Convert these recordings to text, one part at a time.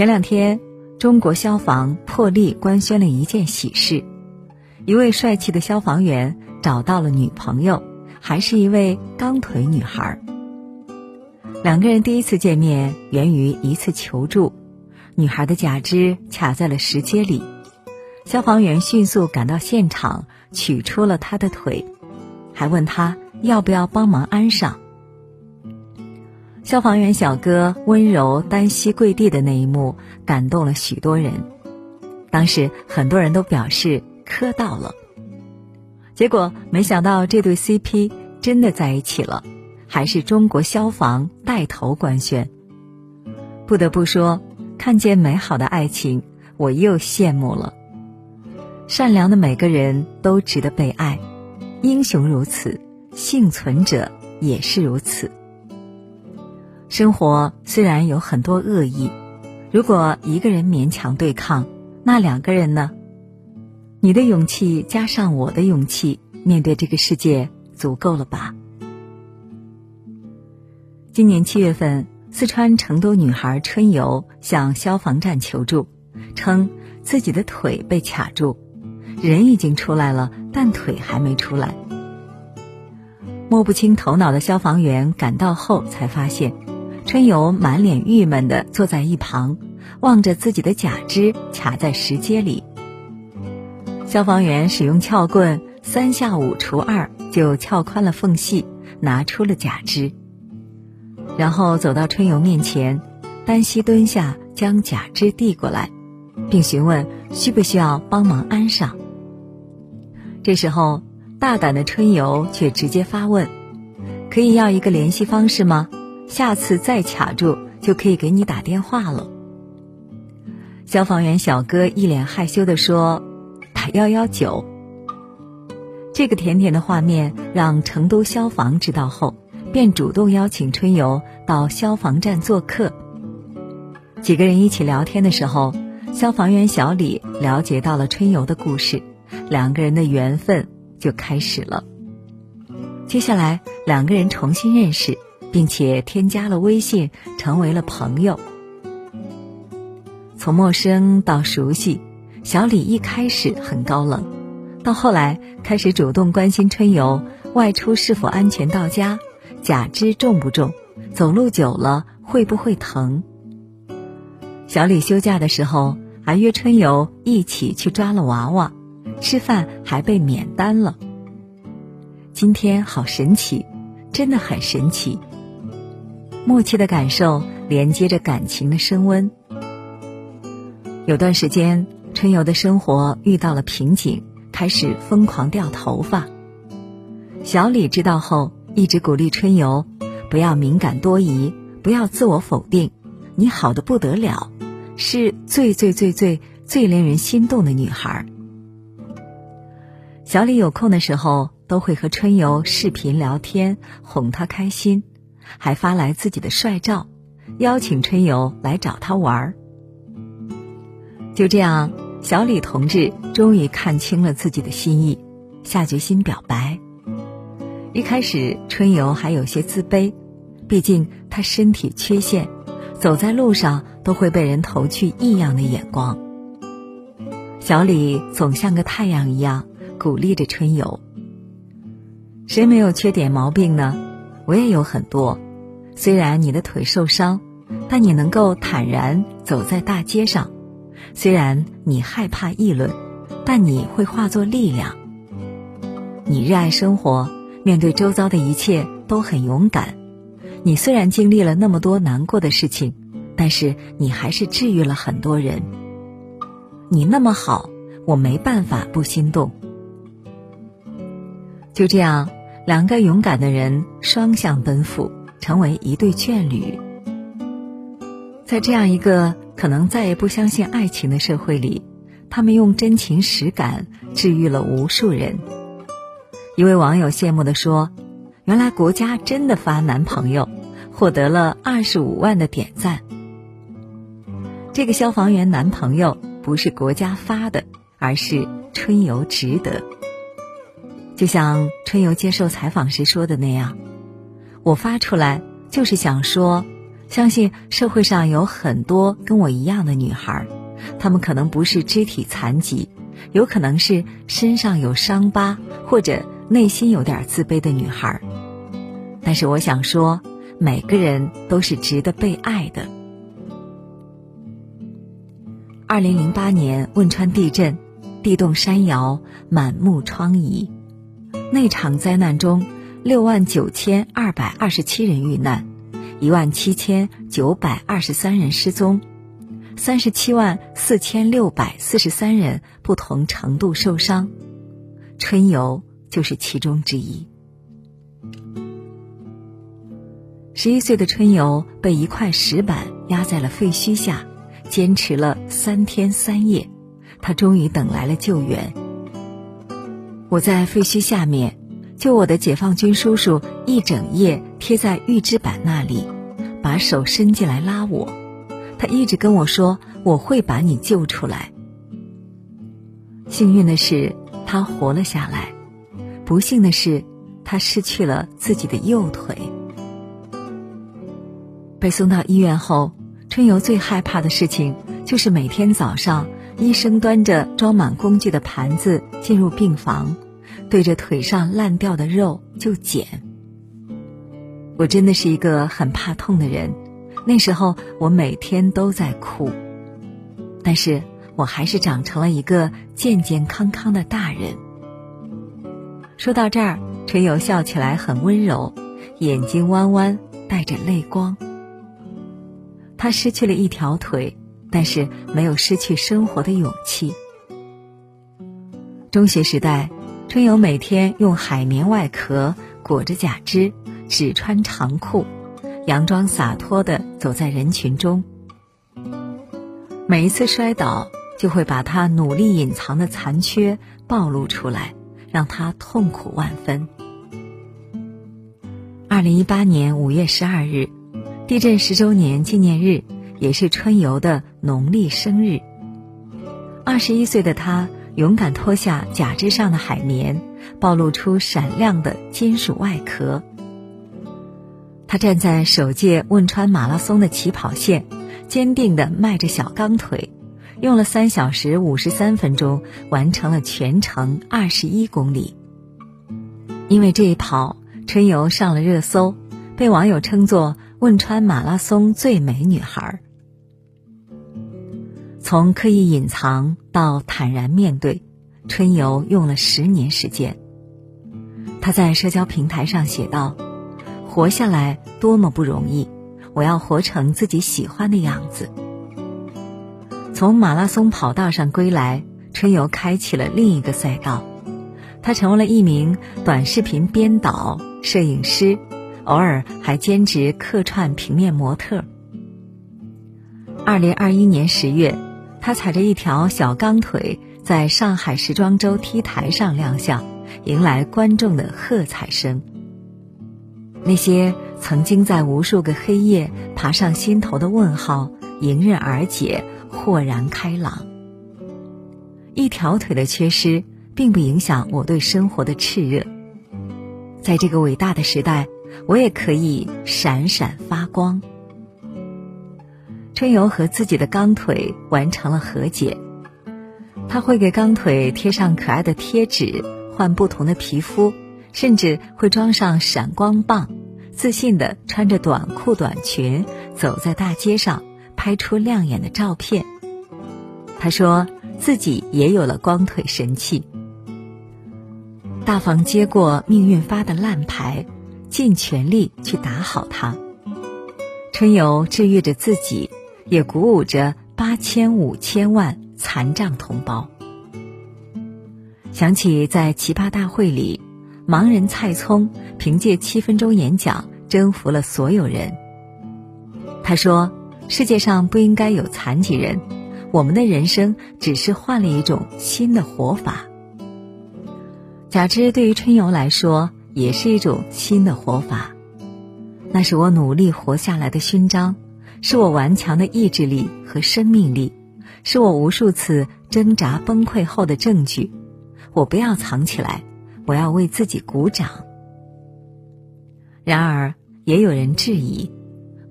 前两天，中国消防破例官宣了一件喜事：一位帅气的消防员找到了女朋友，还是一位钢腿女孩。两个人第一次见面源于一次求助，女孩的假肢卡在了石阶里，消防员迅速赶到现场，取出了她的腿，还问她要不要帮忙安上。消防员小哥温柔单膝跪地的那一幕，感动了许多人。当时很多人都表示磕到了。结果没想到这对 CP 真的在一起了，还是中国消防带头官宣。不得不说，看见美好的爱情，我又羡慕了。善良的每个人都值得被爱，英雄如此，幸存者也是如此。生活虽然有很多恶意，如果一个人勉强对抗，那两个人呢？你的勇气加上我的勇气，面对这个世界足够了吧？今年七月份，四川成都女孩春游向消防站求助，称自己的腿被卡住，人已经出来了，但腿还没出来。摸不清头脑的消防员赶到后才发现。春游满脸郁闷地坐在一旁，望着自己的假肢卡在石阶里。消防员使用撬棍三下五除二就撬宽了缝隙，拿出了假肢。然后走到春游面前，单膝蹲下将假肢递过来，并询问需不需要帮忙安上。这时候，大胆的春游却直接发问：“可以要一个联系方式吗？”下次再卡住，就可以给你打电话了。消防员小哥一脸害羞地说：“打幺幺九。”这个甜甜的画面让成都消防知道后，便主动邀请春游到消防站做客。几个人一起聊天的时候，消防员小李了解到了春游的故事，两个人的缘分就开始了。接下来，两个人重新认识。并且添加了微信，成为了朋友。从陌生到熟悉，小李一开始很高冷，到后来开始主动关心春游外出是否安全到家，假肢重不重，走路久了会不会疼。小李休假的时候还约春游一起去抓了娃娃，吃饭还被免单了。今天好神奇，真的很神奇。默契的感受连接着感情的升温。有段时间，春游的生活遇到了瓶颈，开始疯狂掉头发。小李知道后，一直鼓励春游，不要敏感多疑，不要自我否定，你好的不得了，是最最最最最令人心动的女孩。小李有空的时候，都会和春游视频聊天，哄她开心。还发来自己的帅照，邀请春游来找他玩儿。就这样，小李同志终于看清了自己的心意，下决心表白。一开始，春游还有些自卑，毕竟他身体缺陷，走在路上都会被人投去异样的眼光。小李总像个太阳一样鼓励着春游。谁没有缺点毛病呢？我也有很多，虽然你的腿受伤，但你能够坦然走在大街上；虽然你害怕议论，但你会化作力量。你热爱生活，面对周遭的一切都很勇敢。你虽然经历了那么多难过的事情，但是你还是治愈了很多人。你那么好，我没办法不心动。就这样。两个勇敢的人双向奔赴，成为一对眷侣。在这样一个可能再也不相信爱情的社会里，他们用真情实感治愈了无数人。一位网友羡慕地说：“原来国家真的发男朋友，获得了二十五万的点赞。”这个消防员男朋友不是国家发的，而是春游值得。就像春游接受采访时说的那样，我发出来就是想说，相信社会上有很多跟我一样的女孩，她们可能不是肢体残疾，有可能是身上有伤疤或者内心有点自卑的女孩。但是我想说，每个人都是值得被爱的。二零零八年汶川地震，地动山摇，满目疮痍。那场灾难中，六万九千二百二十七人遇难。一万七千九百二十三人失踪，三十七万四千六百四十三人不同程度受伤，春游就是其中之一。十一岁的春游被一块石板压在了废墟下，坚持了三天三夜，他终于等来了救援。我在废墟下面。救我的解放军叔叔一整夜贴在预制板那里，把手伸进来拉我。他一直跟我说：“我会把你救出来。”幸运的是，他活了下来；不幸的是，他失去了自己的右腿。被送到医院后，春游最害怕的事情就是每天早上，医生端着装满工具的盘子进入病房。对着腿上烂掉的肉就剪。我真的是一个很怕痛的人，那时候我每天都在哭，但是我还是长成了一个健健康康的大人。说到这儿，陈友笑起来很温柔，眼睛弯弯，带着泪光。他失去了一条腿，但是没有失去生活的勇气。中学时代。春游每天用海绵外壳裹着假肢，只穿长裤，佯装洒脱的走在人群中。每一次摔倒，就会把他努力隐藏的残缺暴露出来，让他痛苦万分。二零一八年五月十二日，地震十周年纪念日，也是春游的农历生日。二十一岁的他。勇敢脱下假肢上的海绵，暴露出闪亮的金属外壳。他站在首届汶川马拉松的起跑线，坚定地迈着小钢腿，用了三小时五十三分钟完成了全程二十一公里。因为这一跑，春游上了热搜，被网友称作汶川马拉松最美女孩。从刻意隐藏到坦然面对，春游用了十年时间。他在社交平台上写道：“活下来多么不容易，我要活成自己喜欢的样子。”从马拉松跑道上归来，春游开启了另一个赛道，他成为了一名短视频编导、摄影师，偶尔还兼职客串平面模特。二零二一年十月。他踩着一条小钢腿，在上海时装周 T 台上亮相，迎来观众的喝彩声。那些曾经在无数个黑夜爬上心头的问号，迎刃而解，豁然开朗。一条腿的缺失，并不影响我对生活的炽热。在这个伟大的时代，我也可以闪闪发光。春游和自己的钢腿完成了和解，他会给钢腿贴上可爱的贴纸，换不同的皮肤，甚至会装上闪光棒，自信地穿着短裤短裙走在大街上，拍出亮眼的照片。他说自己也有了光腿神器，大方接过命运发的烂牌，尽全力去打好它。春游治愈着自己。也鼓舞着八千五千万残障同胞。想起在奇葩大会里，盲人蔡聪凭借七分钟演讲征服了所有人。他说：“世界上不应该有残疾人，我们的人生只是换了一种新的活法。”假肢对于春游来说也是一种新的活法，那是我努力活下来的勋章。是我顽强的意志力和生命力，是我无数次挣扎崩溃后的证据。我不要藏起来，我要为自己鼓掌。然而，也有人质疑：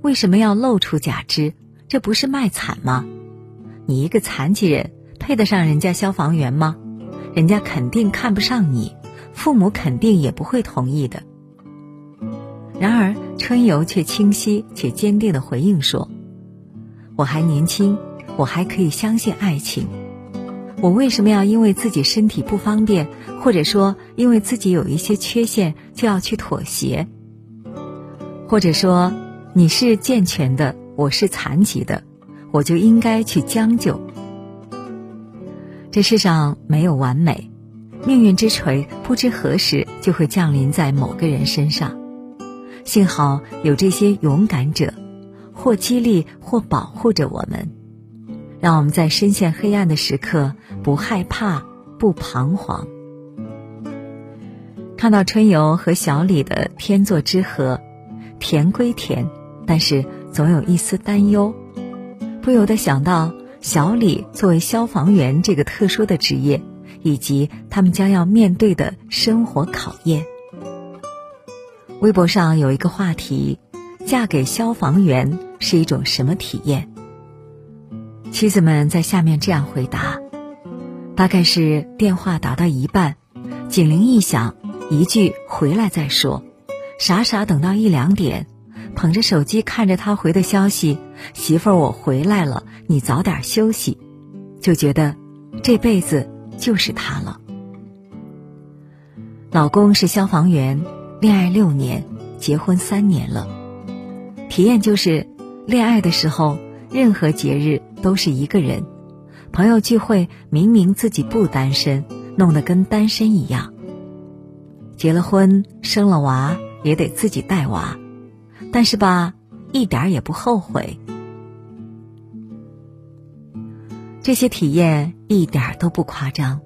为什么要露出假肢？这不是卖惨吗？你一个残疾人，配得上人家消防员吗？人家肯定看不上你，父母肯定也不会同意的。然而春游却清晰且坚定的回应说：“我还年轻，我还可以相信爱情。我为什么要因为自己身体不方便，或者说因为自己有一些缺陷，就要去妥协？或者说你是健全的，我是残疾的，我就应该去将就？这世上没有完美，命运之锤不知何时就会降临在某个人身上。”幸好有这些勇敢者，或激励或保护着我们，让我们在深陷黑暗的时刻不害怕、不彷徨。看到春游和小李的天作之合，甜归甜，但是总有一丝担忧，不由得想到小李作为消防员这个特殊的职业，以及他们将要面对的生活考验。微博上有一个话题：“嫁给消防员是一种什么体验？”妻子们在下面这样回答：“大概是电话打到一半，警铃一响，一句‘回来再说’，傻傻等到一两点，捧着手机看着他回的消息：‘媳妇儿，我回来了，你早点休息’，就觉得这辈子就是他了。老公是消防员。”恋爱六年，结婚三年了，体验就是，恋爱的时候，任何节日都是一个人，朋友聚会明明自己不单身，弄得跟单身一样。结了婚，生了娃也得自己带娃，但是吧，一点也不后悔。这些体验一点都不夸张，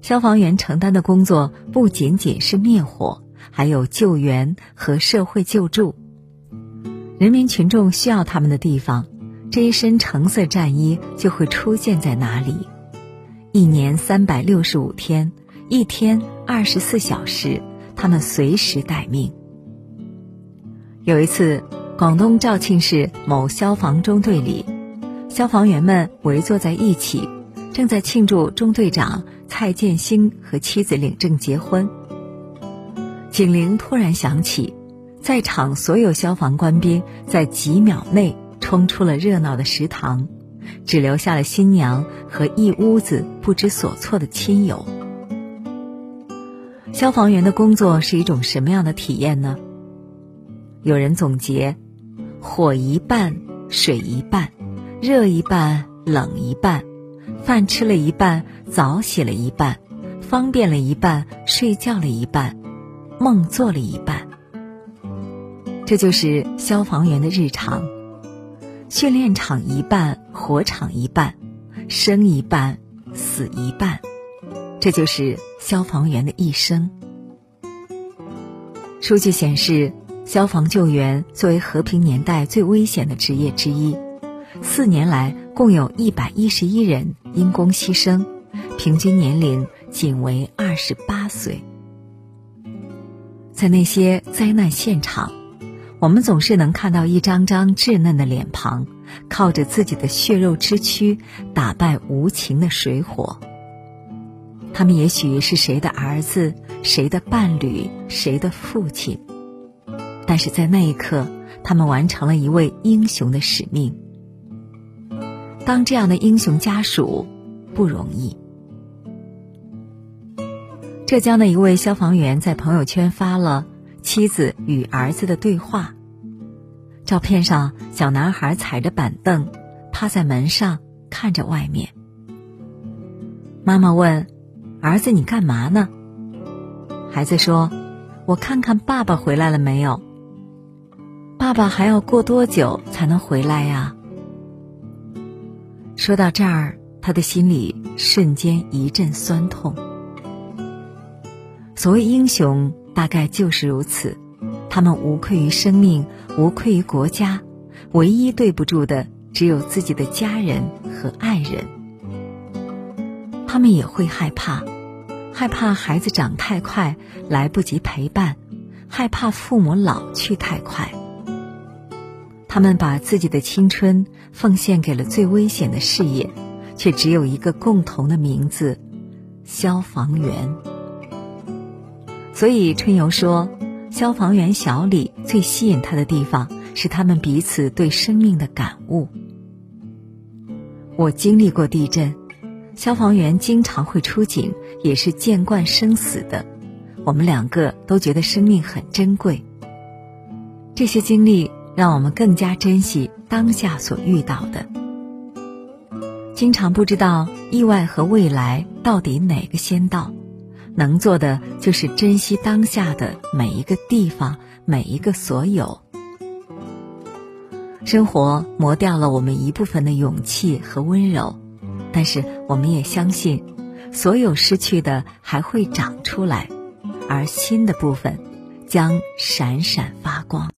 消防员承担的工作不仅仅是灭火。还有救援和社会救助，人民群众需要他们的地方，这一身橙色战衣就会出现在哪里。一年三百六十五天，一天二十四小时，他们随时待命。有一次，广东肇庆市某消防中队里，消防员们围坐在一起，正在庆祝中队长蔡建兴和妻子领证结婚。警铃突然响起，在场所有消防官兵在几秒内冲出了热闹的食堂，只留下了新娘和一屋子不知所措的亲友。消防员的工作是一种什么样的体验呢？有人总结：火一半，水一半，热一半，冷一半，饭吃了一半，澡洗了一半，方便了一半，睡觉了一半。梦做了一半，这就是消防员的日常。训练场一半，火场一半，生一半，死一半，这就是消防员的一生。数据显示，消防救援作为和平年代最危险的职业之一，四年来共有一百一十一人因公牺牲，平均年龄仅为二十八岁。在那些灾难现场，我们总是能看到一张张稚嫩的脸庞，靠着自己的血肉之躯打败无情的水火。他们也许是谁的儿子、谁的伴侣、谁的父亲，但是在那一刻，他们完成了一位英雄的使命。当这样的英雄家属不容易。浙江的一位消防员在朋友圈发了妻子与儿子的对话。照片上，小男孩踩着板凳，趴在门上看着外面。妈妈问：“儿子，你干嘛呢？”孩子说：“我看看爸爸回来了没有。爸爸还要过多久才能回来呀？”说到这儿，他的心里瞬间一阵酸痛。所谓英雄，大概就是如此。他们无愧于生命，无愧于国家，唯一对不住的只有自己的家人和爱人。他们也会害怕，害怕孩子长太快来不及陪伴，害怕父母老去太快。他们把自己的青春奉献给了最危险的事业，却只有一个共同的名字——消防员。所以春游说，消防员小李最吸引他的地方是他们彼此对生命的感悟。我经历过地震，消防员经常会出警，也是见惯生死的。我们两个都觉得生命很珍贵。这些经历让我们更加珍惜当下所遇到的。经常不知道意外和未来到底哪个先到，能做的就是珍惜当下的每一个地方，每一个所有。生活磨掉了我们一部分的勇气和温柔，但是我们也相信，所有失去的还会长出来。而新的部分将闪闪发光。